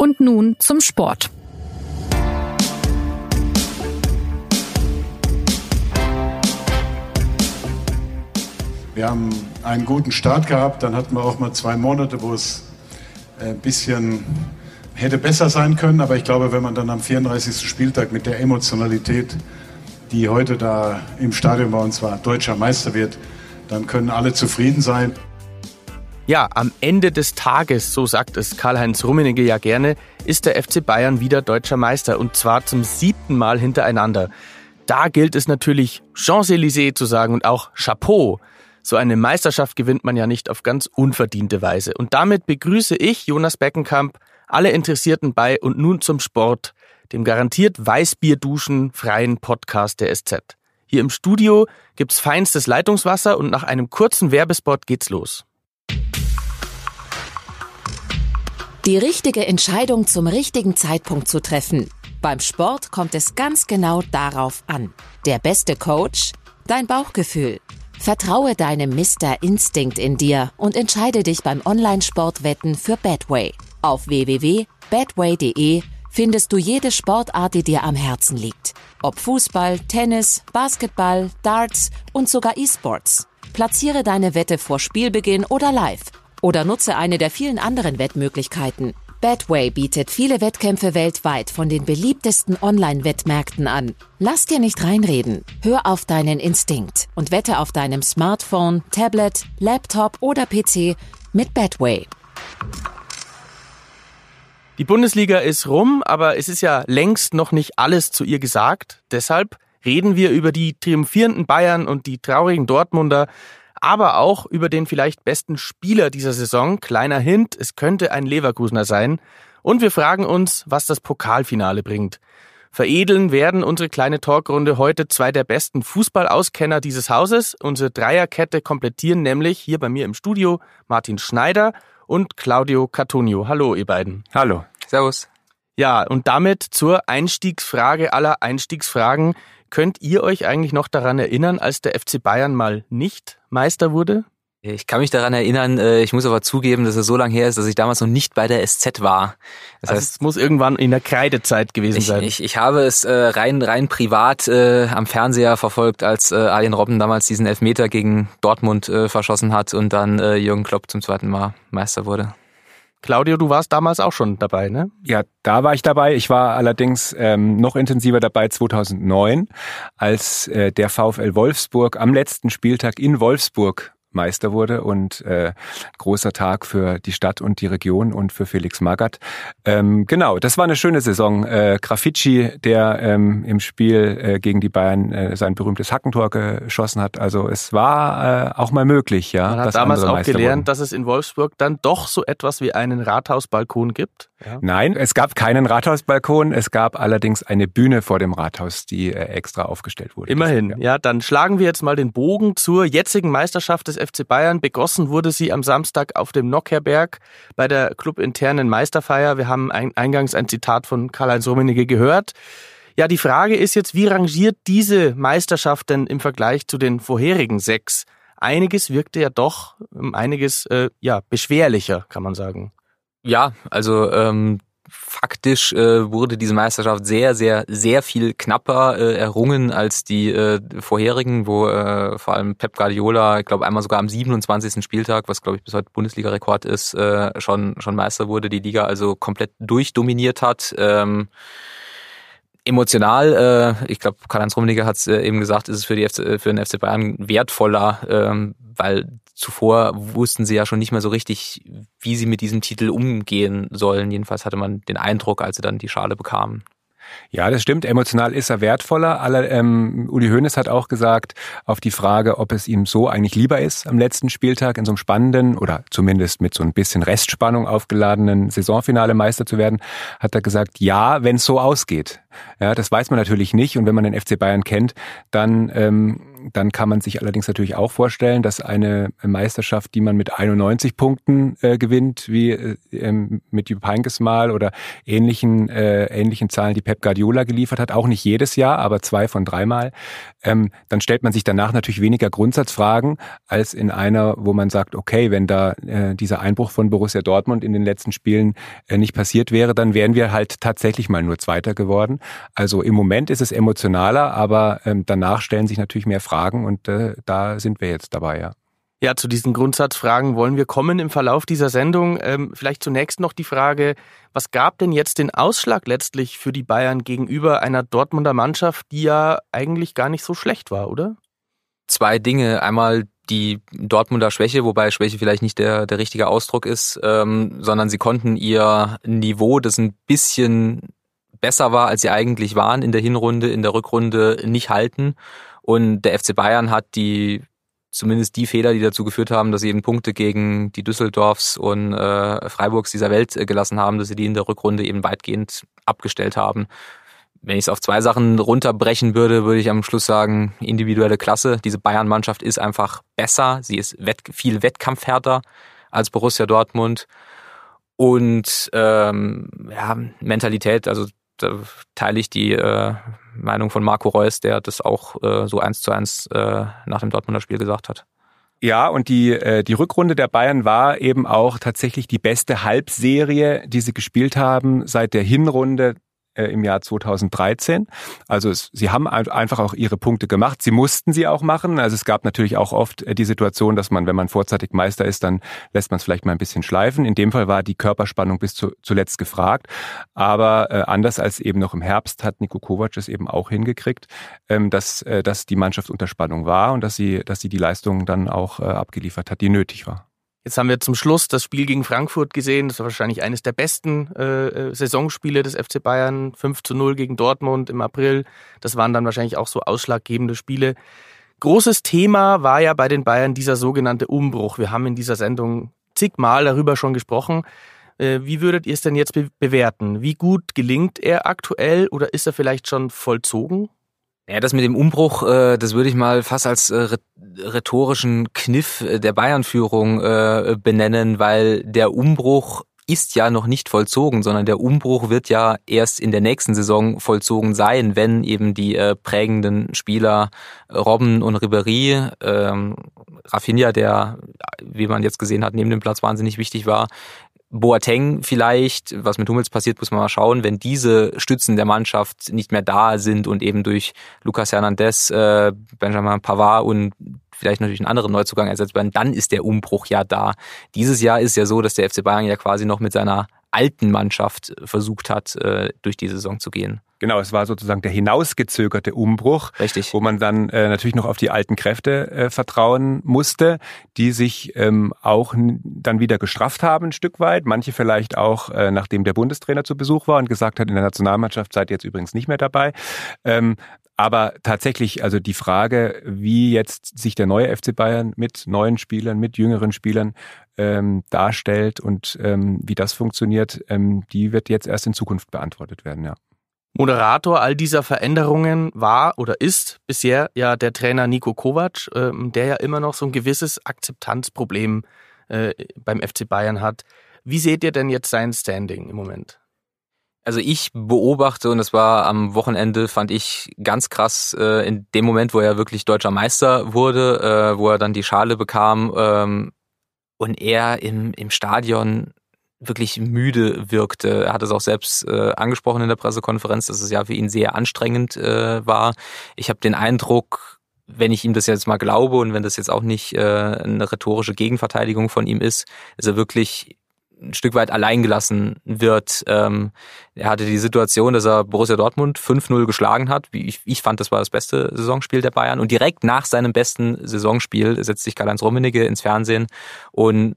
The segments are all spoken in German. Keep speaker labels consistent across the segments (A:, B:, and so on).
A: Und nun zum Sport.
B: Wir haben einen guten Start gehabt, dann hatten wir auch mal zwei Monate, wo es ein bisschen hätte besser sein können, aber ich glaube, wenn man dann am 34. Spieltag mit der Emotionalität, die heute da im Stadion bei uns war, deutscher Meister wird, dann können alle zufrieden sein.
C: Ja, am Ende des Tages, so sagt es Karl-Heinz Rummenigge ja gerne, ist der FC Bayern wieder deutscher Meister und zwar zum siebten Mal hintereinander. Da gilt es natürlich Champs-Élysées zu sagen und auch Chapeau. So eine Meisterschaft gewinnt man ja nicht auf ganz unverdiente Weise. Und damit begrüße ich, Jonas Beckenkamp, alle Interessierten bei und nun zum Sport, dem garantiert Weißbierduschen freien Podcast der SZ. Hier im Studio gibt's feinstes Leitungswasser und nach einem kurzen Werbespot geht's los.
D: Die richtige Entscheidung zum richtigen Zeitpunkt zu treffen. Beim Sport kommt es ganz genau darauf an. Der beste Coach? Dein Bauchgefühl. Vertraue deinem Mr. Instinct in dir und entscheide dich beim Online-Sportwetten für Badway. Auf www.badway.de findest du jede Sportart, die dir am Herzen liegt. Ob Fußball, Tennis, Basketball, Darts und sogar E-Sports. Platziere deine Wette vor Spielbeginn oder live oder nutze eine der vielen anderen Wettmöglichkeiten. Badway bietet viele Wettkämpfe weltweit von den beliebtesten Online-Wettmärkten an. Lass dir nicht reinreden. Hör auf deinen Instinkt und wette auf deinem Smartphone, Tablet, Laptop oder PC mit Badway.
C: Die Bundesliga ist rum, aber es ist ja längst noch nicht alles zu ihr gesagt. Deshalb reden wir über die triumphierenden Bayern und die traurigen Dortmunder, aber auch über den vielleicht besten Spieler dieser Saison. Kleiner Hint, es könnte ein Leverkusener sein. Und wir fragen uns, was das Pokalfinale bringt. Veredeln werden unsere kleine Talkrunde heute zwei der besten Fußballauskenner dieses Hauses. Unsere Dreierkette komplettieren nämlich hier bei mir im Studio Martin Schneider und Claudio Cartonio. Hallo, ihr beiden.
E: Hallo. Servus.
C: Ja, und damit zur Einstiegsfrage aller Einstiegsfragen. Könnt ihr euch eigentlich noch daran erinnern, als der FC Bayern mal nicht Meister wurde?
E: Ich kann mich daran erinnern, äh, ich muss aber zugeben, dass es so lange her ist, dass ich damals noch nicht bei der SZ war.
C: Das also heißt, es muss irgendwann in der Kreidezeit gewesen
E: ich,
C: sein.
E: Ich, ich habe es äh, rein rein privat äh, am Fernseher verfolgt, als Arjen Robben damals diesen Elfmeter gegen Dortmund verschossen hat und dann Jürgen Klopp zum zweiten Mal Meister wurde.
C: Claudio, du warst damals auch schon dabei, ne?
F: Ja, da war ich dabei. Ich war allerdings ähm, noch intensiver dabei 2009, als äh, der VfL Wolfsburg am letzten Spieltag in Wolfsburg Meister wurde und äh, großer Tag für die Stadt und die Region und für Felix Magath. Ähm, genau, das war eine schöne Saison. Äh, Grafici, der ähm, im Spiel äh, gegen die Bayern äh, sein berühmtes Hackentor geschossen hat. Also es war äh, auch mal möglich, ja.
C: Man hat damals auch gelernt, wurden. dass es in Wolfsburg dann doch so etwas wie einen Rathausbalkon gibt.
F: Ja. Nein, es gab keinen Rathausbalkon. Es gab allerdings eine Bühne vor dem Rathaus, die äh, extra aufgestellt wurde.
C: Immerhin, ja. ja. Dann schlagen wir jetzt mal den Bogen zur jetzigen Meisterschaft des FC Bayern. Begossen wurde sie am Samstag auf dem Nockherberg bei der clubinternen Meisterfeier. Wir haben ein, eingangs ein Zitat von Karl-Heinz Rummenigge gehört. Ja, die Frage ist jetzt, wie rangiert diese Meisterschaft denn im Vergleich zu den vorherigen sechs? Einiges wirkte ja doch, einiges äh, ja beschwerlicher, kann man sagen.
E: Ja, also ähm, faktisch äh, wurde diese Meisterschaft sehr, sehr, sehr viel knapper äh, errungen als die äh, vorherigen, wo äh, vor allem Pep Guardiola, ich glaube einmal sogar am 27. Spieltag, was glaube ich bis heute Bundesliga-Rekord ist, äh, schon schon Meister wurde, die Liga also komplett durchdominiert hat. Ähm, emotional, äh, ich glaube, Karl-Heinz Rummenigge hat es äh, eben gesagt, ist es für, die FC, für den FC Bayern wertvoller, ähm, weil zuvor wussten sie ja schon nicht mehr so richtig, wie sie mit diesem Titel umgehen sollen. Jedenfalls hatte man den Eindruck, als sie dann die Schale bekamen.
F: Ja, das stimmt. Emotional ist er wertvoller. Aller, ähm, Uli Hoeneß hat auch gesagt, auf die Frage, ob es ihm so eigentlich lieber ist, am letzten Spieltag in so einem spannenden oder zumindest mit so ein bisschen Restspannung aufgeladenen Saisonfinale Meister zu werden, hat er gesagt, ja, wenn es so ausgeht Ja, das weiß man natürlich nicht. Und wenn man den FC Bayern kennt, dann ähm, dann kann man sich allerdings natürlich auch vorstellen, dass eine Meisterschaft, die man mit 91 Punkten äh, gewinnt, wie äh, ähm, mit Jupp Heynckes mal oder ähnlichen, äh, ähnlichen Zahlen, die Pep Guardiola geliefert hat, auch nicht jedes Jahr, aber zwei von dreimal, ähm, dann stellt man sich danach natürlich weniger Grundsatzfragen als in einer, wo man sagt, okay, wenn da äh, dieser Einbruch von Borussia Dortmund in den letzten Spielen äh, nicht passiert wäre, dann wären wir halt tatsächlich mal nur Zweiter geworden. Also im Moment ist es emotionaler, aber ähm, danach stellen sich natürlich mehr Fragen und äh, da sind wir jetzt dabei, ja.
C: Ja, zu diesen Grundsatzfragen wollen wir kommen im Verlauf dieser Sendung. Ähm, vielleicht zunächst noch die Frage, was gab denn jetzt den Ausschlag letztlich für die Bayern gegenüber einer Dortmunder Mannschaft, die ja eigentlich gar nicht so schlecht war, oder?
E: Zwei Dinge. Einmal die Dortmunder Schwäche, wobei Schwäche vielleicht nicht der, der richtige Ausdruck ist, ähm, sondern sie konnten ihr Niveau, das ein bisschen besser war, als sie eigentlich waren in der Hinrunde, in der Rückrunde nicht halten. Und der FC Bayern hat die zumindest die Fehler, die dazu geführt haben, dass sie eben Punkte gegen die Düsseldorfs und äh, Freiburgs dieser Welt äh, gelassen haben, dass sie die in der Rückrunde eben weitgehend abgestellt haben. Wenn ich es auf zwei Sachen runterbrechen würde, würde ich am Schluss sagen, individuelle Klasse. Diese Bayern-Mannschaft ist einfach besser. Sie ist wett viel wettkampfhärter als Borussia Dortmund. Und ähm, ja, Mentalität, also da teile ich die äh, Meinung von Marco Reus, der das auch äh, so eins zu eins äh, nach dem Dortmunder Spiel gesagt hat.
F: Ja, und die, äh, die Rückrunde der Bayern war eben auch tatsächlich die beste Halbserie, die sie gespielt haben seit der Hinrunde im Jahr 2013. Also es, sie haben einfach auch ihre Punkte gemacht. Sie mussten sie auch machen. Also es gab natürlich auch oft äh, die Situation, dass man, wenn man vorzeitig Meister ist, dann lässt man es vielleicht mal ein bisschen schleifen. In dem Fall war die Körperspannung bis zu, zuletzt gefragt. Aber äh, anders als eben noch im Herbst hat Niko Kovac es eben auch hingekriegt, ähm, dass, äh, dass die Mannschaft unter Spannung war und dass sie, dass sie die Leistung dann auch äh, abgeliefert hat, die nötig war.
C: Jetzt haben wir zum Schluss das Spiel gegen Frankfurt gesehen. Das war wahrscheinlich eines der besten äh, äh Saisonspiele des FC Bayern. 5 zu 0 gegen Dortmund im April. Das waren dann wahrscheinlich auch so ausschlaggebende Spiele. Großes Thema war ja bei den Bayern dieser sogenannte Umbruch. Wir haben in dieser Sendung zigmal darüber schon gesprochen. Äh, wie würdet ihr es denn jetzt be bewerten? Wie gut gelingt er aktuell oder ist er vielleicht schon vollzogen?
E: Ja, das mit dem Umbruch, äh, das würde ich mal fast als äh, rhetorischen Kniff äh, der Bayern-Führung benennen, weil der Umbruch ist ja noch nicht vollzogen, sondern der Umbruch wird ja erst in der nächsten Saison vollzogen sein, wenn eben die prägenden Spieler Robben und Ribéry, ähm, Rafinha, der, wie man jetzt gesehen hat, neben dem Platz wahnsinnig wichtig war, Boateng vielleicht, was mit Hummels passiert, muss man mal schauen, wenn diese Stützen der Mannschaft nicht mehr da sind und eben durch Lucas Hernandez, äh, Benjamin Pavard und vielleicht natürlich einen anderen Neuzugang ersetzt werden, dann ist der Umbruch ja da. Dieses Jahr ist ja so, dass der FC Bayern ja quasi noch mit seiner alten Mannschaft versucht hat, äh, durch die Saison zu gehen.
F: Genau, es war sozusagen der hinausgezögerte Umbruch,
E: Richtig.
F: wo man dann äh, natürlich noch auf die alten Kräfte äh, vertrauen musste, die sich ähm, auch dann wieder gestrafft haben ein Stück weit. Manche vielleicht auch, äh, nachdem der Bundestrainer zu Besuch war und gesagt hat, in der Nationalmannschaft seid ihr jetzt übrigens nicht mehr dabei. Ähm, aber tatsächlich, also die Frage, wie jetzt sich der neue FC Bayern mit neuen Spielern, mit jüngeren Spielern ähm, darstellt und ähm, wie das funktioniert, ähm, die wird jetzt erst in Zukunft beantwortet werden, ja.
C: Moderator all dieser Veränderungen war oder ist bisher ja der Trainer Nico Kovac, ähm, der ja immer noch so ein gewisses Akzeptanzproblem äh, beim FC Bayern hat. Wie seht ihr denn jetzt sein Standing im Moment?
E: Also ich beobachte, und das war am Wochenende, fand ich ganz krass, äh, in dem Moment, wo er wirklich deutscher Meister wurde, äh, wo er dann die Schale bekam ähm, und er im, im Stadion wirklich müde wirkte. Er hat es auch selbst äh, angesprochen in der Pressekonferenz, dass es ja für ihn sehr anstrengend äh, war. Ich habe den Eindruck, wenn ich ihm das jetzt mal glaube und wenn das jetzt auch nicht äh, eine rhetorische Gegenverteidigung von ihm ist, ist er wirklich ein Stück weit alleingelassen wird. Ähm, er hatte die Situation, dass er Borussia Dortmund 5-0 geschlagen hat. Ich, ich fand, das war das beste Saisonspiel der Bayern. Und direkt nach seinem besten Saisonspiel setzt sich Karl-Heinz Rummenigge ins Fernsehen und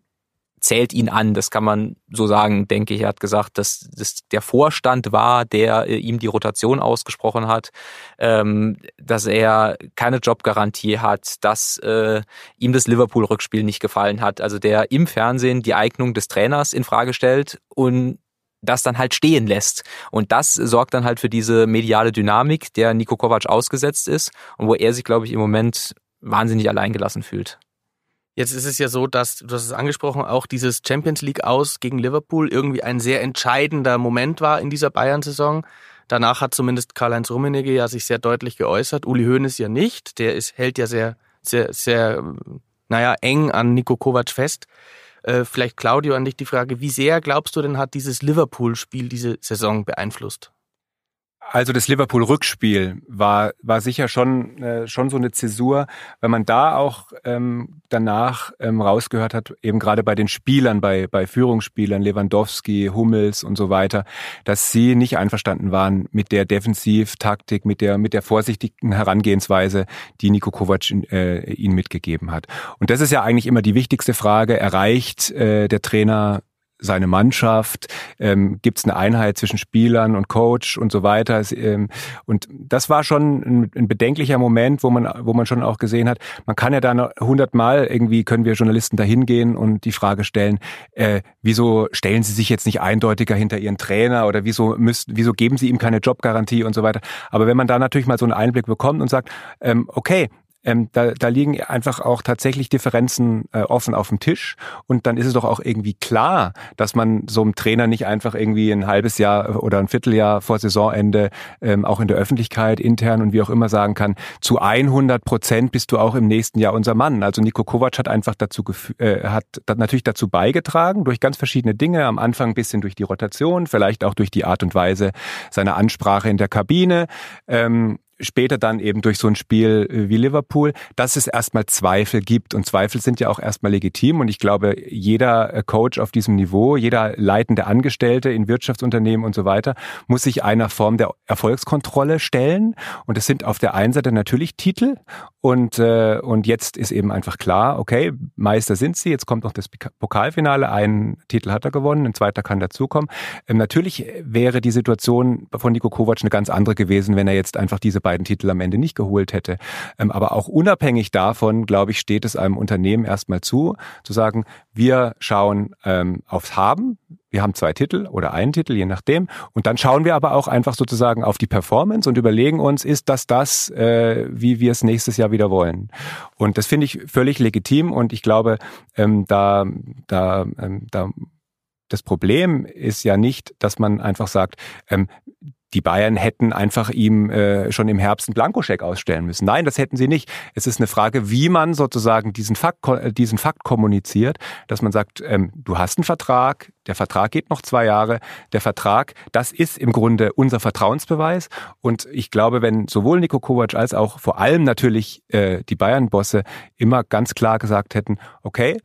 E: zählt ihn an. Das kann man so sagen, denke ich. Er hat gesagt, dass das der Vorstand war, der äh, ihm die Rotation ausgesprochen hat, ähm, dass er keine Jobgarantie hat, dass äh, ihm das Liverpool-Rückspiel nicht gefallen hat. Also der im Fernsehen die Eignung des Trainers in Frage stellt und das dann halt stehen lässt. Und das sorgt dann halt für diese mediale Dynamik, der Nico Kovac ausgesetzt ist und wo er sich, glaube ich, im Moment wahnsinnig alleingelassen fühlt.
C: Jetzt ist es ja so, dass, du hast es angesprochen, auch dieses Champions League aus gegen Liverpool irgendwie ein sehr entscheidender Moment war in dieser Bayern-Saison. Danach hat zumindest Karl-Heinz Rummenigge ja sich sehr deutlich geäußert. Uli Hoeneß ja nicht. Der ist, hält ja sehr, sehr, sehr, naja, eng an Nico Kovac fest. Äh, vielleicht Claudio an dich die Frage, wie sehr glaubst du denn hat dieses Liverpool-Spiel diese Saison beeinflusst?
F: Also das Liverpool-Rückspiel war, war sicher schon, äh, schon so eine Zäsur, wenn man da auch ähm, danach ähm, rausgehört hat, eben gerade bei den Spielern, bei, bei Führungsspielern, Lewandowski, Hummels und so weiter, dass sie nicht einverstanden waren mit der Defensivtaktik, mit der, mit der vorsichtigen Herangehensweise, die Niko Kovac äh, ihnen mitgegeben hat. Und das ist ja eigentlich immer die wichtigste Frage. Erreicht äh, der Trainer seine Mannschaft? Ähm, Gibt es eine Einheit zwischen Spielern und Coach und so weiter? Ähm, und das war schon ein, ein, bedenklicher Moment, wo man, wo man schon auch gesehen hat, man kann ja da hundertmal irgendwie können wir Journalisten da hingehen und die Frage stellen, äh, wieso stellen sie sich jetzt nicht eindeutiger hinter ihren Trainer oder wieso müssen, wieso geben sie ihm keine Jobgarantie und so weiter. Aber wenn man da natürlich mal so einen Einblick bekommt und sagt, ähm, okay, ähm, da, da liegen einfach auch tatsächlich Differenzen äh, offen auf dem Tisch. Und dann ist es doch auch irgendwie klar, dass man so einem Trainer nicht einfach irgendwie ein halbes Jahr oder ein Vierteljahr vor Saisonende ähm, auch in der Öffentlichkeit intern und wie auch immer sagen kann, zu 100 Prozent bist du auch im nächsten Jahr unser Mann. Also Nico Kovac hat einfach dazu äh, hat natürlich dazu beigetragen durch ganz verschiedene Dinge. Am Anfang ein bisschen durch die Rotation, vielleicht auch durch die Art und Weise seiner Ansprache in der Kabine. Ähm, später dann eben durch so ein Spiel äh, wie Liverpool, dass es erstmal Zweifel gibt. Und Zweifel sind ja auch erstmal legitim. Und ich glaube, jeder äh, Coach auf diesem Niveau, jeder leitende Angestellte in Wirtschaftsunternehmen und so weiter, muss sich einer Form der Erfolgskontrolle stellen. Und es sind auf der einen Seite natürlich Titel. Und, äh, und jetzt ist eben einfach klar, okay, Meister sind sie. Jetzt kommt noch das Pokalfinale. Einen Titel hat er gewonnen, ein zweiter kann dazukommen. Ähm, natürlich wäre die Situation von Niko Kovac eine ganz andere gewesen, wenn er jetzt einfach diese beiden beiden Titel am Ende nicht geholt hätte. Ähm, aber auch unabhängig davon, glaube ich, steht es einem Unternehmen erstmal zu, zu sagen, wir schauen ähm, aufs Haben. Wir haben zwei Titel oder einen Titel, je nachdem. Und dann schauen wir aber auch einfach sozusagen auf die Performance und überlegen uns, ist das das, äh, wie wir es nächstes Jahr wieder wollen? Und das finde ich völlig legitim und ich glaube, ähm, da, da, ähm, da das Problem ist ja nicht, dass man einfach sagt, ähm, die Bayern hätten einfach ihm äh, schon im Herbst einen Blankoscheck ausstellen müssen. Nein, das hätten sie nicht. Es ist eine Frage, wie man sozusagen diesen Fakt, äh, diesen Fakt kommuniziert, dass man sagt, ähm, du hast einen Vertrag, der Vertrag geht noch zwei Jahre, der Vertrag, das ist im Grunde unser Vertrauensbeweis. Und ich glaube, wenn sowohl Nico Kovac als auch vor allem natürlich äh, die Bayern-Bosse immer ganz klar gesagt hätten, okay,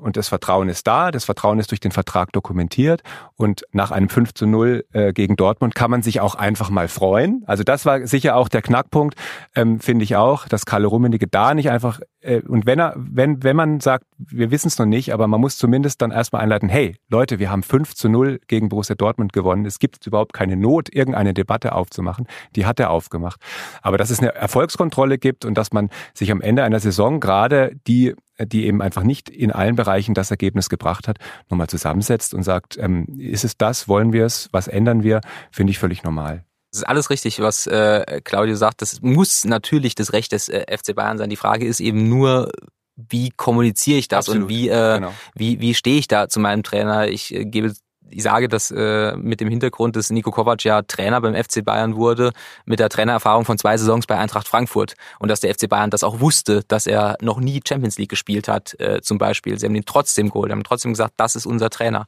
F: und das Vertrauen ist da, das Vertrauen ist durch den Vertrag dokumentiert und nach einem 5 zu 0 äh, gegen Dortmund kann man sich auch einfach mal freuen. Also das war sicher auch der Knackpunkt, ähm, finde ich auch, dass Kalle Rummenigge da nicht einfach, äh, und wenn er, wenn, wenn man sagt, wir wissen es noch nicht, aber man muss zumindest dann erstmal einleiten, hey Leute, wir haben 5 zu 0 gegen Borussia Dortmund gewonnen, es gibt überhaupt keine Not, irgendeine Debatte aufzumachen, die hat er aufgemacht. Aber dass es eine Erfolgskontrolle gibt und dass man sich am Ende einer Saison gerade die die eben einfach nicht in allen Bereichen das Ergebnis gebracht hat, nochmal zusammensetzt und sagt, ähm, ist es das, wollen wir es, was ändern wir, finde ich völlig normal.
E: Das ist alles richtig, was äh, Claudio sagt. Das muss natürlich das Recht des äh, FC Bayern sein. Die Frage ist eben nur, wie kommuniziere ich das Absolut, und wie, äh, genau. wie, wie stehe ich da zu meinem Trainer? Ich äh, gebe ich sage das äh, mit dem Hintergrund, dass Nico Kovac ja Trainer beim FC Bayern wurde, mit der Trainererfahrung von zwei Saisons bei Eintracht Frankfurt und dass der FC Bayern das auch wusste, dass er noch nie Champions League gespielt hat, äh, zum Beispiel. Sie haben ihn trotzdem geholt, haben trotzdem gesagt, das ist unser Trainer.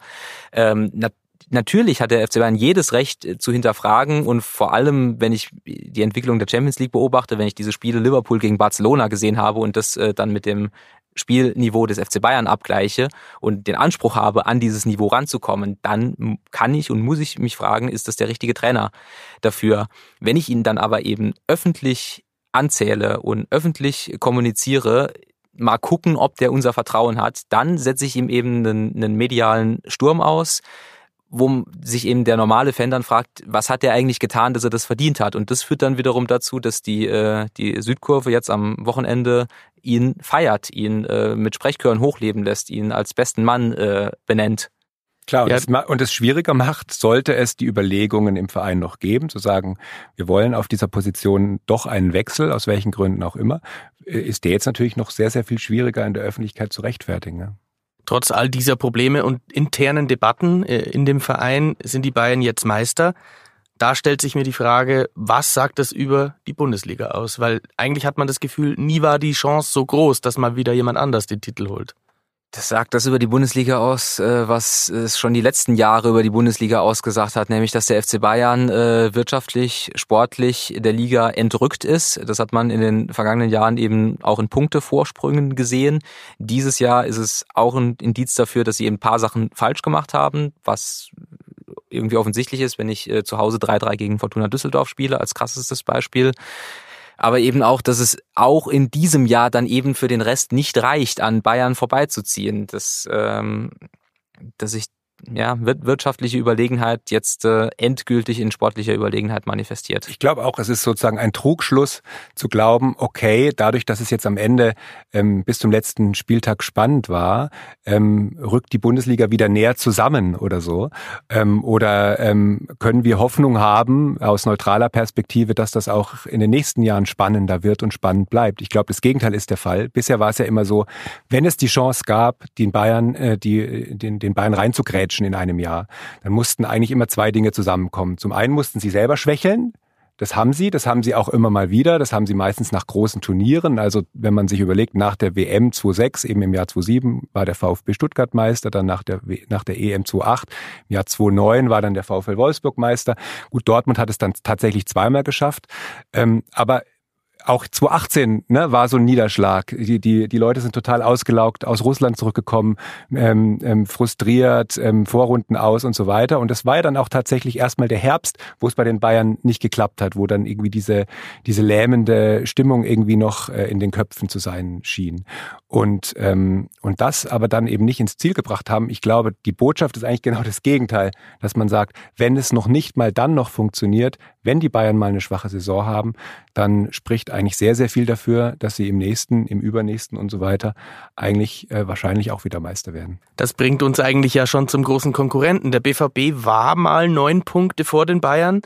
E: Ähm, natürlich hat der FC Bayern jedes Recht äh, zu hinterfragen und vor allem, wenn ich die Entwicklung der Champions League beobachte, wenn ich diese Spiele Liverpool gegen Barcelona gesehen habe und das äh, dann mit dem Spielniveau des FC Bayern abgleiche und den Anspruch habe, an dieses Niveau ranzukommen, dann kann ich und muss ich mich fragen, ist das der richtige Trainer dafür? Wenn ich ihn dann aber eben öffentlich anzähle und öffentlich kommuniziere, mal gucken, ob der unser Vertrauen hat, dann setze ich ihm eben einen, einen medialen Sturm aus, wo sich eben der normale Fan dann fragt, was hat er eigentlich getan, dass er das verdient hat? Und das führt dann wiederum dazu, dass die, äh, die Südkurve jetzt am Wochenende ihn feiert, ihn äh, mit Sprechchören hochleben lässt, ihn als besten Mann äh, benennt.
F: Klar, und, ja. es, und es schwieriger macht, sollte es die Überlegungen im Verein noch geben, zu sagen, wir wollen auf dieser Position doch einen Wechsel, aus welchen Gründen auch immer, äh, ist der jetzt natürlich noch sehr, sehr viel schwieriger in der Öffentlichkeit zu rechtfertigen. Ja.
C: Trotz all dieser Probleme und internen Debatten äh, in dem Verein sind die Bayern jetzt Meister. Da stellt sich mir die Frage, was sagt das über die Bundesliga aus? Weil eigentlich hat man das Gefühl, nie war die Chance so groß, dass mal wieder jemand anders den Titel holt.
E: Das sagt das über die Bundesliga aus, äh, was es schon die letzten Jahre über die Bundesliga ausgesagt hat, nämlich dass der FC Bayern äh, wirtschaftlich, sportlich der Liga entrückt ist. Das hat man in den vergangenen Jahren eben auch in Punktevorsprüngen gesehen. Dieses Jahr ist es auch ein Indiz dafür, dass sie ein paar Sachen falsch gemacht haben, was irgendwie offensichtlich ist, wenn ich äh, zu Hause 3-3 gegen Fortuna Düsseldorf spiele, als krassestes Beispiel aber eben auch, dass es auch in diesem Jahr dann eben für den Rest nicht reicht, an Bayern vorbeizuziehen. Das, ähm, dass ich ja, wirtschaftliche Überlegenheit jetzt äh, endgültig in sportlicher Überlegenheit manifestiert.
F: Ich glaube auch, es ist sozusagen ein Trugschluss zu glauben, okay, dadurch, dass es jetzt am Ende ähm, bis zum letzten Spieltag spannend war, ähm, rückt die Bundesliga wieder näher zusammen oder so. Ähm, oder ähm, können wir Hoffnung haben aus neutraler Perspektive, dass das auch in den nächsten Jahren spannender wird und spannend bleibt. Ich glaube, das Gegenteil ist der Fall. Bisher war es ja immer so, wenn es die Chance gab, den Bayern, äh, die, den, den Bayern reinzugrätschen, Matchen in einem Jahr, dann mussten eigentlich immer zwei Dinge zusammenkommen. Zum einen mussten sie selber schwächeln, das haben sie, das haben sie auch immer mal wieder, das haben sie meistens nach großen Turnieren. Also wenn man sich überlegt, nach der WM 26, eben im Jahr 27 war der VfB Stuttgart Meister, dann nach der, nach der EM 28, im Jahr 29 war dann der VfL Wolfsburg Meister. Gut, Dortmund hat es dann tatsächlich zweimal geschafft. Ähm, aber auch 2018 ne, war so ein Niederschlag. Die, die, die Leute sind total ausgelaugt, aus Russland zurückgekommen, ähm, ähm, frustriert, ähm, Vorrunden aus und so weiter. Und das war ja dann auch tatsächlich erstmal der Herbst, wo es bei den Bayern nicht geklappt hat, wo dann irgendwie diese, diese lähmende Stimmung irgendwie noch äh, in den Köpfen zu sein schien. Und, ähm, und das aber dann eben nicht ins Ziel gebracht haben. Ich glaube, die Botschaft ist eigentlich genau das Gegenteil, dass man sagt, wenn es noch nicht mal dann noch funktioniert, wenn die Bayern mal eine schwache Saison haben, dann spricht eigentlich sehr, sehr viel dafür, dass sie im nächsten, im übernächsten und so weiter eigentlich äh, wahrscheinlich auch wieder Meister werden.
C: Das bringt uns eigentlich ja schon zum großen Konkurrenten. Der BVB war mal neun Punkte vor den Bayern.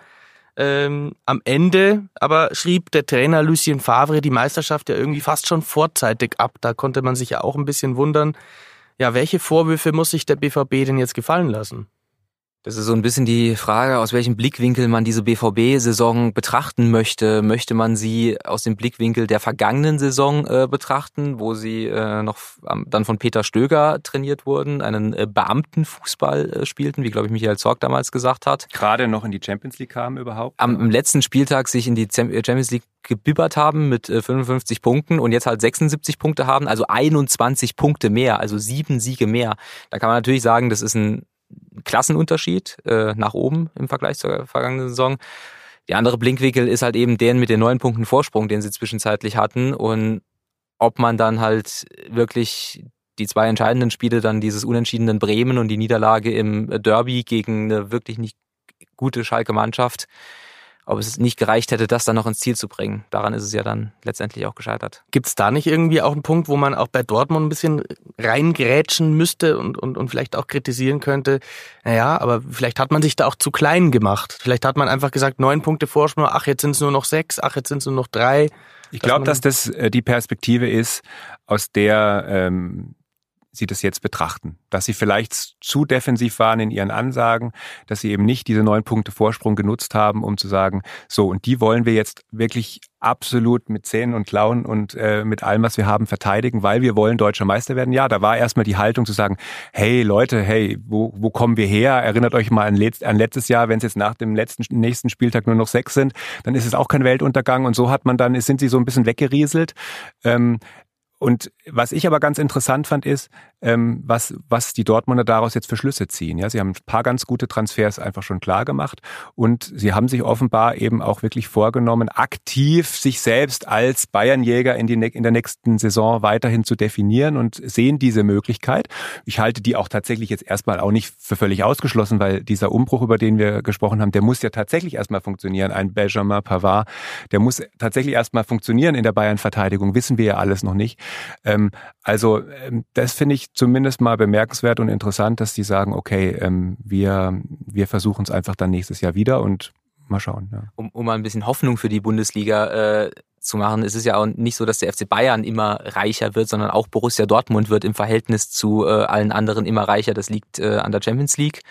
C: Ähm, am Ende aber schrieb der Trainer Lucien Favre die Meisterschaft ja irgendwie fast schon vorzeitig ab. Da konnte man sich ja auch ein bisschen wundern. Ja, welche Vorwürfe muss sich der BVB denn jetzt gefallen lassen?
E: Das ist so ein bisschen die Frage, aus welchem Blickwinkel man diese BVB-Saison betrachten möchte. Möchte man sie aus dem Blickwinkel der vergangenen Saison äh, betrachten, wo sie äh, noch dann von Peter Stöger trainiert wurden, einen äh, Beamtenfußball äh, spielten, wie glaube ich Michael Zorg damals gesagt hat.
F: Gerade noch in die Champions League kamen überhaupt?
E: Am im letzten Spieltag sich in die äh, Champions League gebibbert haben mit 55 äh, Punkten und jetzt halt 76 Punkte haben, also 21 Punkte mehr, also sieben Siege mehr. Da kann man natürlich sagen, das ist ein Klassenunterschied äh, nach oben im Vergleich zur vergangenen Saison. Die andere Blinkwinkel ist halt eben der mit den neun Punkten Vorsprung, den sie zwischenzeitlich hatten. Und ob man dann halt wirklich die zwei entscheidenden Spiele, dann dieses unentschiedenen Bremen und die Niederlage im Derby gegen eine wirklich nicht gute Schalke Mannschaft, ob es nicht gereicht hätte, das dann noch ins Ziel zu bringen. Daran ist es ja dann letztendlich auch gescheitert.
C: Gibt es da nicht irgendwie auch einen Punkt, wo man auch bei Dortmund ein bisschen reingrätschen müsste und, und, und vielleicht auch kritisieren könnte, naja, aber vielleicht hat man sich da auch zu klein gemacht. Vielleicht hat man einfach gesagt, neun Punkte Vorsprung, ach, jetzt sind es nur noch sechs, ach, jetzt sind es nur noch drei.
F: Ich glaube, dass das äh, die Perspektive ist, aus der ähm, sie das jetzt betrachten. Dass sie vielleicht zu defensiv waren in ihren Ansagen, dass sie eben nicht diese neun Punkte Vorsprung genutzt haben, um zu sagen, so, und die wollen wir jetzt wirklich absolut mit Zähnen und Klauen und äh, mit allem, was wir haben, verteidigen, weil wir wollen deutscher Meister werden. Ja, da war erstmal die Haltung zu sagen, hey Leute, hey, wo, wo kommen wir her? Erinnert euch mal an, letzt, an letztes Jahr, wenn es jetzt nach dem letzten nächsten Spieltag nur noch sechs sind, dann ist es auch kein Weltuntergang. Und so hat man dann, sind sie so ein bisschen weggerieselt. Ähm, und was ich aber ganz interessant fand, ist, ähm, was, was die Dortmunder daraus jetzt für Schlüsse ziehen. Ja, sie haben ein paar ganz gute Transfers einfach schon klar gemacht und sie haben sich offenbar eben auch wirklich vorgenommen, aktiv sich selbst als Bayernjäger in, die, in der nächsten Saison weiterhin zu definieren und sehen diese Möglichkeit. Ich halte die auch tatsächlich jetzt erstmal auch nicht für völlig ausgeschlossen, weil dieser Umbruch, über den wir gesprochen haben, der muss ja tatsächlich erstmal funktionieren. Ein Benjamin Pavard, der muss tatsächlich erstmal funktionieren in der Bayern-Verteidigung, wissen wir ja alles noch nicht. Ähm, also ähm, das finde ich zumindest mal bemerkenswert und interessant, dass die sagen, okay, ähm, wir, wir versuchen es einfach dann nächstes Jahr wieder und mal schauen. Ja.
E: Um, um mal ein bisschen Hoffnung für die Bundesliga äh, zu machen. Es ist ja auch nicht so, dass der FC Bayern immer reicher wird, sondern auch Borussia Dortmund wird im Verhältnis zu äh, allen anderen immer reicher. Das liegt äh, an der Champions League.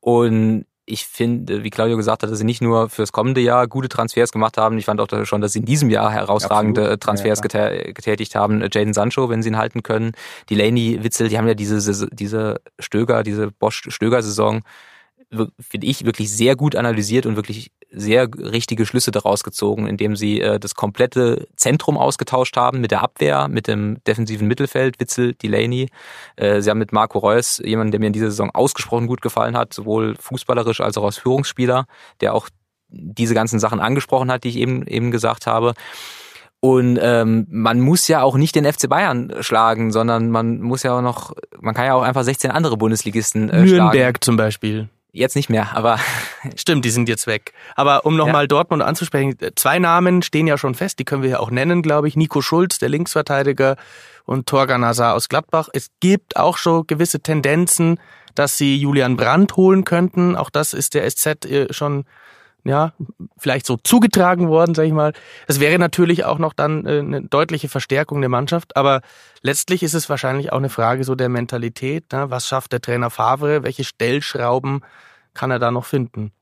E: Und ich finde, wie Claudio gesagt hat, dass sie nicht nur fürs kommende Jahr gute Transfers gemacht haben. Ich fand auch schon, dass sie in diesem Jahr herausragende Absolut. Transfers ja, getätigt haben. Jaden Sancho, wenn sie ihn halten können. Die Laney Witzel, die haben ja diese, diese Stöger, diese Bosch-Stöger-Saison finde ich, wirklich sehr gut analysiert und wirklich sehr richtige Schlüsse daraus gezogen, indem sie äh, das komplette Zentrum ausgetauscht haben mit der Abwehr, mit dem defensiven Mittelfeld, Witzel, Delaney. Äh, sie haben mit Marco Reus jemanden, der mir in dieser Saison ausgesprochen gut gefallen hat, sowohl fußballerisch als auch als Führungsspieler, der auch diese ganzen Sachen angesprochen hat, die ich eben, eben gesagt habe. Und ähm, man muss ja auch nicht den FC Bayern schlagen, sondern man muss ja auch noch, man kann ja auch einfach 16 andere Bundesligisten
C: äh, Nürnberg schlagen. zum Beispiel.
E: Jetzt nicht mehr, aber.
C: Stimmt, die sind jetzt weg. Aber um nochmal ja. Dortmund anzusprechen, zwei Namen stehen ja schon fest, die können wir ja auch nennen, glaube ich. Nico Schulz, der Linksverteidiger, und Torgan Hazard aus Gladbach. Es gibt auch schon gewisse Tendenzen, dass sie Julian Brandt holen könnten. Auch das ist der SZ äh, schon ja, vielleicht so zugetragen worden, sag ich mal. Das wäre natürlich auch noch dann äh, eine deutliche Verstärkung der Mannschaft, aber letztlich ist es wahrscheinlich auch eine Frage so der Mentalität. Ne? Was schafft der Trainer Favre? Welche Stellschrauben kann er da noch finden?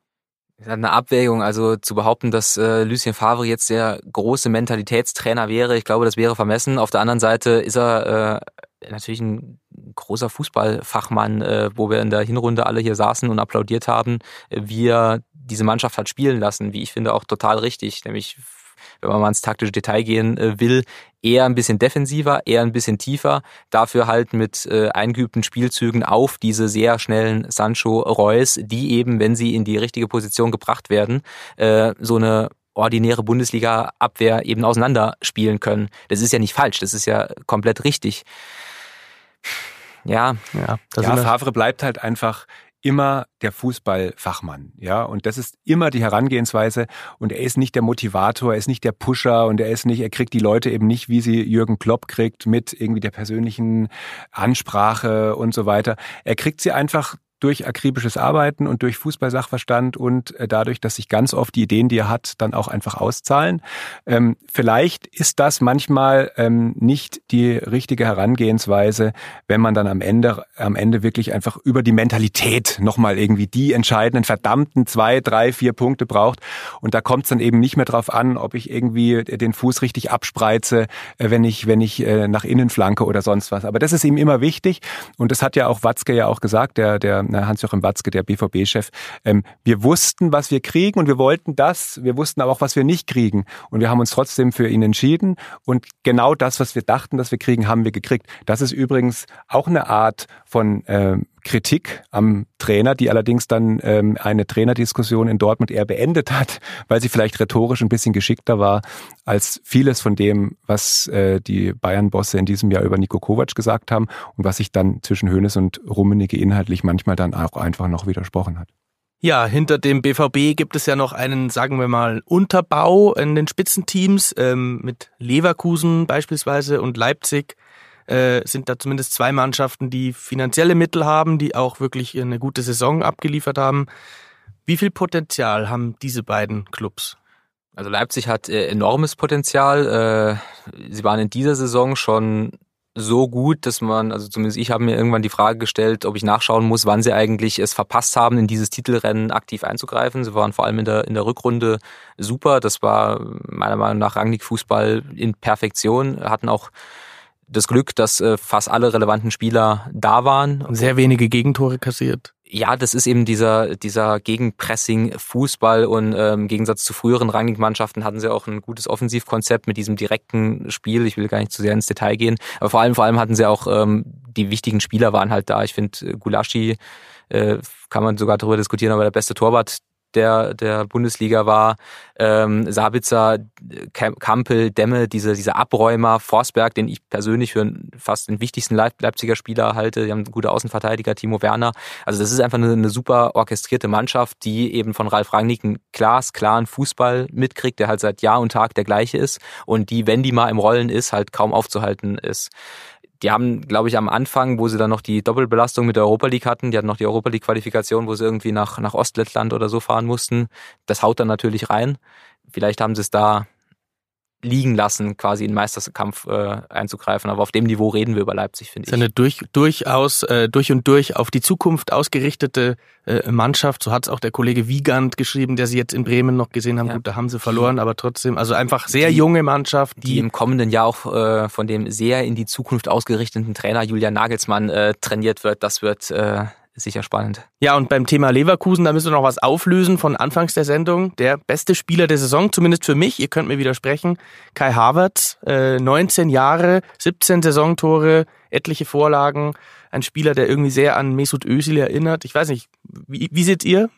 E: Eine Abwägung, also zu behaupten, dass äh, Lucien Favre jetzt der große Mentalitätstrainer wäre, ich glaube, das wäre vermessen. Auf der anderen Seite ist er äh, natürlich ein großer Fußballfachmann, äh, wo wir in der Hinrunde alle hier saßen und applaudiert haben, wie er diese Mannschaft hat spielen lassen, wie ich finde, auch total richtig. Nämlich, wenn man mal ins taktische Detail gehen äh, will, eher ein bisschen defensiver, eher ein bisschen tiefer, dafür halt mit äh, eingeübten Spielzügen auf diese sehr schnellen Sancho Reus, die eben, wenn sie in die richtige Position gebracht werden, äh, so eine ordinäre Bundesliga-Abwehr eben auseinanderspielen können. Das ist ja nicht falsch, das ist ja komplett richtig.
F: Ja, ja, ja Favre bleibt halt einfach immer der Fußballfachmann, ja, und das ist immer die Herangehensweise. Und er ist nicht der Motivator, er ist nicht der Pusher und er ist nicht, er kriegt die Leute eben nicht, wie sie Jürgen Klopp kriegt, mit irgendwie der persönlichen Ansprache und so weiter. Er kriegt sie einfach durch akribisches Arbeiten und durch Fußballsachverstand und äh, dadurch, dass sich ganz oft die Ideen, die er hat, dann auch einfach auszahlen. Ähm, vielleicht ist das manchmal ähm, nicht die richtige Herangehensweise, wenn man dann am Ende, am Ende wirklich einfach über die Mentalität nochmal irgendwie die entscheidenden verdammten zwei, drei, vier Punkte braucht. Und da kommt es dann eben nicht mehr drauf an, ob ich irgendwie den Fuß richtig abspreize, äh, wenn ich, wenn ich äh, nach innen flanke oder sonst was. Aber das ist ihm immer wichtig. Und das hat ja auch Watzke ja auch gesagt, der, der Hans-Joachim Watzke, der BVB-Chef, ähm, wir wussten, was wir kriegen und wir wollten das, wir wussten aber auch, was wir nicht kriegen. Und wir haben uns trotzdem für ihn entschieden. Und genau das, was wir dachten, dass wir kriegen, haben wir gekriegt. Das ist übrigens auch eine Art von ähm, Kritik am Trainer, die allerdings dann ähm, eine Trainerdiskussion in Dortmund eher beendet hat, weil sie vielleicht rhetorisch ein bisschen geschickter war als vieles von dem, was äh, die Bayern-Bosse in diesem Jahr über Nico Kovac gesagt haben und was sich dann zwischen Hönes und Rummenigge inhaltlich manchmal dann auch einfach noch widersprochen hat.
C: Ja, hinter dem BVB gibt es ja noch einen, sagen wir mal, Unterbau in den Spitzenteams ähm, mit Leverkusen beispielsweise und Leipzig äh, sind da zumindest zwei Mannschaften, die finanzielle Mittel haben, die auch wirklich eine gute Saison abgeliefert haben. Wie viel Potenzial haben diese beiden Clubs?
E: Also Leipzig hat äh, enormes Potenzial. Äh, sie waren in dieser Saison schon so gut, dass man, also zumindest ich habe mir irgendwann die Frage gestellt, ob ich nachschauen muss, wann sie eigentlich es verpasst haben, in dieses Titelrennen aktiv einzugreifen. Sie waren vor allem in der, in der Rückrunde super. Das war meiner Meinung nach Rangnick-Fußball in Perfektion, hatten auch das Glück, dass äh, fast alle relevanten Spieler da waren.
C: Sehr wenige Gegentore kassiert.
E: Ja, das ist eben dieser, dieser Gegenpressing-Fußball und ähm, im Gegensatz zu früheren Rangnick-Mannschaften hatten sie auch ein gutes Offensivkonzept mit diesem direkten Spiel. Ich will gar nicht zu sehr ins Detail gehen, aber vor allem, vor allem hatten sie auch ähm, die wichtigen Spieler waren halt da. Ich finde, äh, Gulaschi äh, kann man sogar darüber diskutieren, aber der beste Torwart der, der Bundesliga war. Ähm, Sabitzer, Kampel, Demme, diese, diese Abräumer, Forsberg, den ich persönlich für fast den wichtigsten Leipziger Spieler halte. Die haben gute Außenverteidiger, Timo Werner. Also das ist einfach eine, eine super orchestrierte Mannschaft, die eben von Ralf Rangnick einen glasklaren Fußball mitkriegt, der halt seit Jahr und Tag der gleiche ist und die, wenn die mal im Rollen ist, halt kaum aufzuhalten ist die haben, glaube ich, am Anfang, wo sie dann noch die Doppelbelastung mit der Europa League hatten, die hatten noch die Europa League Qualifikation, wo sie irgendwie nach, nach Ostlettland oder so fahren mussten. Das haut dann natürlich rein. Vielleicht haben sie es da liegen lassen, quasi in den Meisterkampf äh, einzugreifen. Aber auf dem Niveau reden wir über Leipzig, finde ich.
C: Eine durch, durchaus äh, durch und durch auf die Zukunft ausgerichtete äh, Mannschaft. So hat es auch der Kollege Wiegand geschrieben, der sie jetzt in Bremen noch gesehen haben. Ja. Gut, da haben sie verloren, aber trotzdem, also einfach sehr
E: die,
C: junge Mannschaft.
E: Die, die, im kommenden Jahr auch äh, von dem sehr in die Zukunft ausgerichteten Trainer Julian Nagelsmann äh, trainiert wird. Das wird äh, sicher spannend.
C: Ja, und beim Thema Leverkusen, da müssen wir noch was auflösen von Anfangs der Sendung. Der beste Spieler der Saison, zumindest für mich, ihr könnt mir widersprechen, Kai Havertz, äh, 19 Jahre, 17 Saisontore, etliche Vorlagen, ein Spieler, der irgendwie sehr an Mesut Özil erinnert. Ich weiß nicht, wie, wie seht ihr?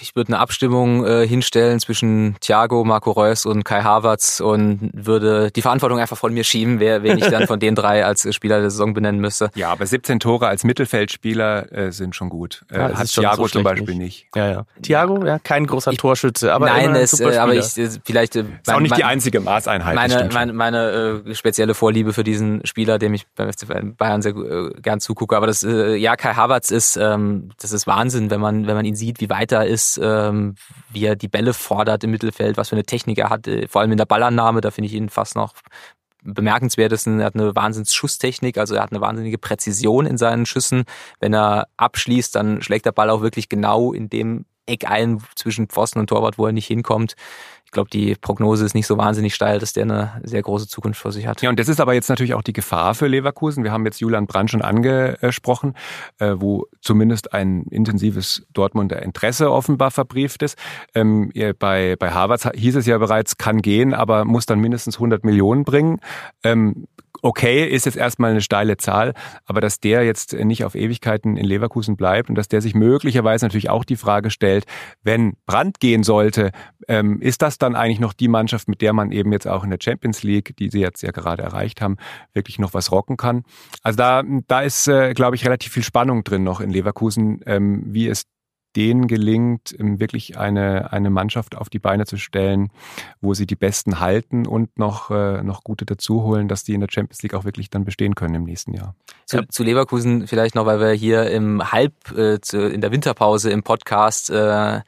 E: Ich würde eine Abstimmung äh, hinstellen zwischen Thiago, Marco Reus und Kai Havertz und würde die Verantwortung einfach von mir schieben, wer, wen ich dann von den drei als Spieler der Saison benennen müsste.
F: Ja, aber 17 Tore als Mittelfeldspieler äh, sind schon gut. Äh, ja, hat Thiago so zum Beispiel nicht. nicht.
C: Ja, ja. Thiago, ja, kein großer ich, Torschütze, aber
E: nein, es, äh, aber ich äh, vielleicht
F: äh, ist auch nicht die einzige Maßeinheit.
E: Meine, meine, meine äh, spezielle Vorliebe für diesen Spieler, dem ich beim FC Bayern sehr äh, gern zugucke. Aber das, äh, ja, Kai Havertz ist, ähm, das ist Wahnsinn, wenn man wenn man ihn sieht, wie weit er ist, ähm, wie er die Bälle fordert im Mittelfeld, was für eine Technik er hat, äh, vor allem in der Ballannahme, da finde ich ihn fast noch bemerkenswertesten. Er hat eine wahnsinns Schusstechnik, also er hat eine wahnsinnige Präzision in seinen Schüssen. Wenn er abschließt, dann schlägt der Ball auch wirklich genau in dem Eck ein zwischen Pfosten und Torwart, wo er nicht hinkommt ich glaube, die Prognose ist nicht so wahnsinnig steil, dass der eine sehr große Zukunft vor sich hat.
F: Ja, und das ist aber jetzt natürlich auch die Gefahr für Leverkusen. Wir haben jetzt Julian Brandt schon angesprochen, äh, wo zumindest ein intensives Dortmunder Interesse offenbar verbrieft ist. Ähm, bei, bei Harvard hieß es ja bereits, kann gehen, aber muss dann mindestens 100 Millionen bringen. Okay, ist jetzt erstmal eine steile Zahl, aber dass der jetzt nicht auf Ewigkeiten in Leverkusen bleibt und dass der sich möglicherweise natürlich auch die Frage stellt, wenn Brand gehen sollte, ähm, ist das dann eigentlich noch die Mannschaft, mit der man eben jetzt auch in der Champions League, die sie jetzt ja gerade erreicht haben, wirklich noch was rocken kann? Also da, da ist, äh, glaube ich, relativ viel Spannung drin noch in Leverkusen, ähm, wie es denen gelingt, ähm, wirklich eine, eine Mannschaft auf die Beine zu stellen, wo sie die Besten halten und noch, äh, noch gute dazuholen, dass die in der Champions League auch wirklich dann bestehen können im nächsten Jahr.
E: Zu, zu Leverkusen vielleicht noch, weil wir hier im Halb, äh, zu, in der Winterpause im Podcast äh,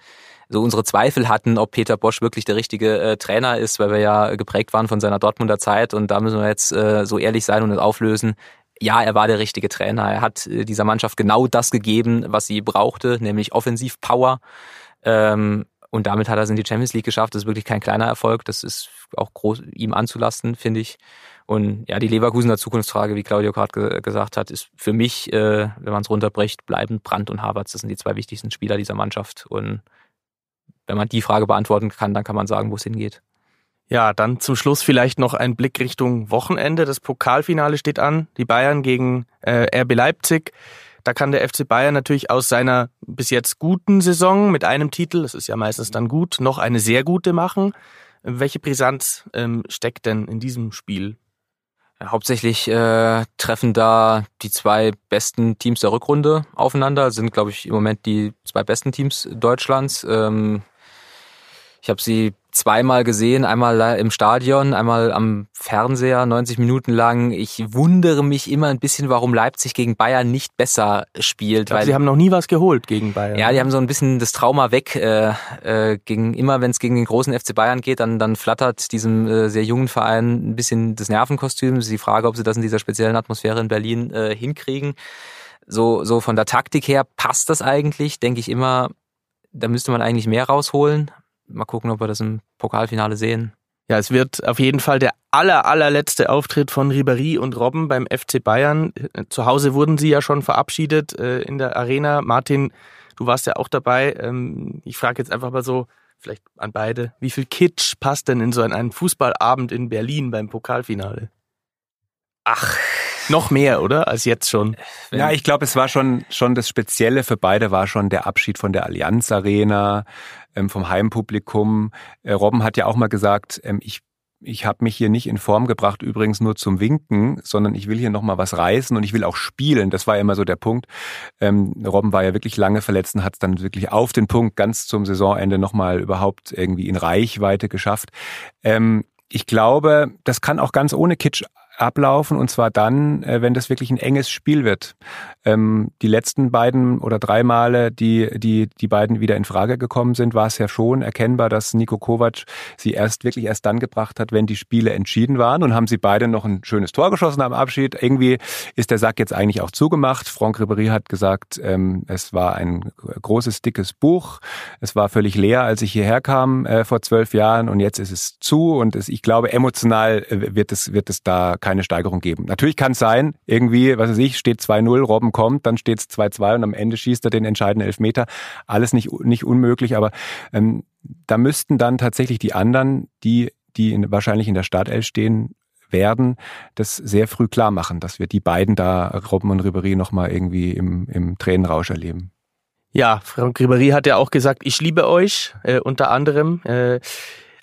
E: so unsere Zweifel hatten, ob Peter Bosch wirklich der richtige äh, Trainer ist, weil wir ja geprägt waren von seiner Dortmunder Zeit. Und da müssen wir jetzt äh, so ehrlich sein und es auflösen ja, er war der richtige Trainer. Er hat äh, dieser Mannschaft genau das gegeben, was sie brauchte, nämlich Offensivpower. Ähm, und damit hat er es in die Champions League geschafft. Das ist wirklich kein kleiner Erfolg. Das ist auch groß ihm anzulasten, finde ich. Und ja, die Leverkusener Zukunftsfrage, wie Claudio gerade ge gesagt hat, ist für mich, äh, wenn man es runterbricht, bleiben Brandt und Havertz. Das sind die zwei wichtigsten Spieler dieser Mannschaft. Und wenn man die Frage beantworten kann, dann kann man sagen, wo es hingeht.
C: Ja, dann zum Schluss vielleicht noch ein Blick Richtung Wochenende. Das Pokalfinale steht an. Die Bayern gegen äh, RB Leipzig. Da kann der FC Bayern natürlich aus seiner bis jetzt guten Saison mit einem Titel, das ist ja meistens dann gut, noch eine sehr gute machen. Welche Brisanz ähm, steckt denn in diesem Spiel?
E: Hauptsächlich äh, treffen da die zwei besten Teams der Rückrunde aufeinander, sind, glaube ich, im Moment die zwei besten Teams Deutschlands. Ähm, ich habe sie zweimal gesehen, einmal im Stadion, einmal am Fernseher, 90 Minuten lang. Ich wundere mich immer ein bisschen, warum Leipzig gegen Bayern nicht besser spielt.
C: Glaub, weil sie haben noch nie was geholt gegen Bayern.
E: Ja, die haben so ein bisschen das Trauma weg. Äh, äh, gegen immer, wenn es gegen den großen FC Bayern geht, dann, dann flattert diesem äh, sehr jungen Verein ein bisschen das Nervenkostüm. Das ist die Frage, ob sie das in dieser speziellen Atmosphäre in Berlin äh, hinkriegen. So, so von der Taktik her passt das eigentlich, denke ich immer. Da müsste man eigentlich mehr rausholen mal gucken, ob wir das im Pokalfinale sehen.
C: Ja, es wird auf jeden Fall der aller, allerletzte Auftritt von Ribéry und Robben beim FC Bayern. Zu Hause wurden sie ja schon verabschiedet äh, in der Arena. Martin, du warst ja auch dabei. Ähm, ich frage jetzt einfach mal so, vielleicht an beide, wie viel Kitsch passt denn in so einen Fußballabend in Berlin beim Pokalfinale?
E: Ach,
C: noch mehr, oder? Als jetzt schon.
F: Ja, ich glaube, es war schon, schon das Spezielle für beide war schon der Abschied von der Allianz Arena, vom Heimpublikum. Äh, Robben hat ja auch mal gesagt, ähm, ich ich habe mich hier nicht in Form gebracht, übrigens nur zum Winken, sondern ich will hier nochmal was reißen und ich will auch spielen. Das war ja immer so der Punkt. Ähm, Robben war ja wirklich lange verletzt und hat es dann wirklich auf den Punkt ganz zum Saisonende nochmal überhaupt irgendwie in Reichweite geschafft. Ähm, ich glaube, das kann auch ganz ohne Kitsch ablaufen und zwar dann, äh, wenn das wirklich ein enges Spiel wird. Ähm, die letzten beiden oder drei Male, die, die, die beiden wieder in Frage gekommen sind, war es ja schon erkennbar, dass Nico Kovac sie erst wirklich erst dann gebracht hat, wenn die Spiele entschieden waren und haben sie beide noch ein schönes Tor geschossen am Abschied. Irgendwie ist der Sack jetzt eigentlich auch zugemacht. Franck Ribéry hat gesagt, ähm, es war ein großes, dickes Buch. Es war völlig leer, als ich hierher kam äh, vor zwölf Jahren und jetzt ist es zu und ich glaube, emotional äh, wird es, wird es da keine Steigerung geben. Natürlich kann es sein, irgendwie, was weiß ich, steht 2-0, Robben kommt, dann steht es 2-2 und am Ende schießt er den entscheidenden Elfmeter. Alles nicht, nicht unmöglich, aber ähm, da müssten dann tatsächlich die anderen, die, die in, wahrscheinlich in der Startelf stehen, werden, das sehr früh klar machen, dass wir die beiden da, Robben und Ribery, nochmal irgendwie im, im Tränenrausch erleben.
C: Ja, Franck Ribéry hat ja auch gesagt, ich liebe euch, äh, unter anderem. Äh,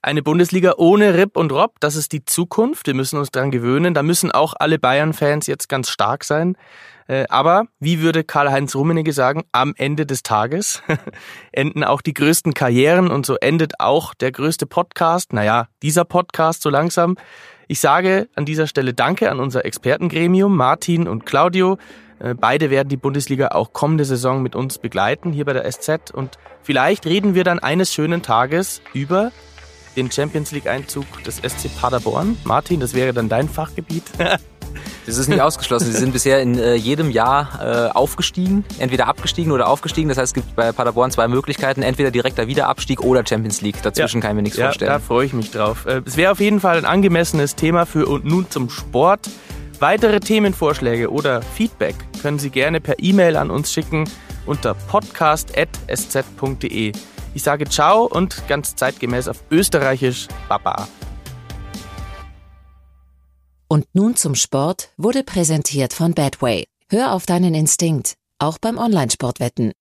C: eine Bundesliga ohne Rip und Rob, das ist die Zukunft. Wir müssen uns daran gewöhnen. Da müssen auch alle Bayern-Fans jetzt ganz stark sein. Äh, aber, wie würde Karl-Heinz Rummenigge sagen, am Ende des Tages enden auch die größten Karrieren und so endet auch der größte Podcast. Naja, dieser Podcast so langsam. Ich sage an dieser Stelle Danke an unser Expertengremium, Martin und Claudio. Äh, beide werden die Bundesliga auch kommende Saison mit uns begleiten, hier bei der SZ. Und vielleicht reden wir dann eines schönen Tages über den Champions League-Einzug des SC Paderborn. Martin, das wäre dann dein Fachgebiet.
E: Das ist nicht ausgeschlossen. Sie sind bisher in äh, jedem Jahr äh, aufgestiegen, entweder abgestiegen oder aufgestiegen. Das heißt, es gibt bei Paderborn zwei Möglichkeiten, entweder direkter Wiederabstieg oder Champions League. Dazwischen ja. kann ich mir nichts
C: ja,
E: vorstellen.
C: Da freue ich mich drauf. Äh, es wäre auf jeden Fall ein angemessenes Thema für und nun zum Sport. Weitere Themenvorschläge oder Feedback können Sie gerne per E-Mail an uns schicken unter podcast.sz.de. Ich sage ciao und ganz zeitgemäß auf Österreichisch Baba.
D: Und nun zum Sport wurde präsentiert von Badway. Hör auf deinen Instinkt, auch beim Onlinesportwetten.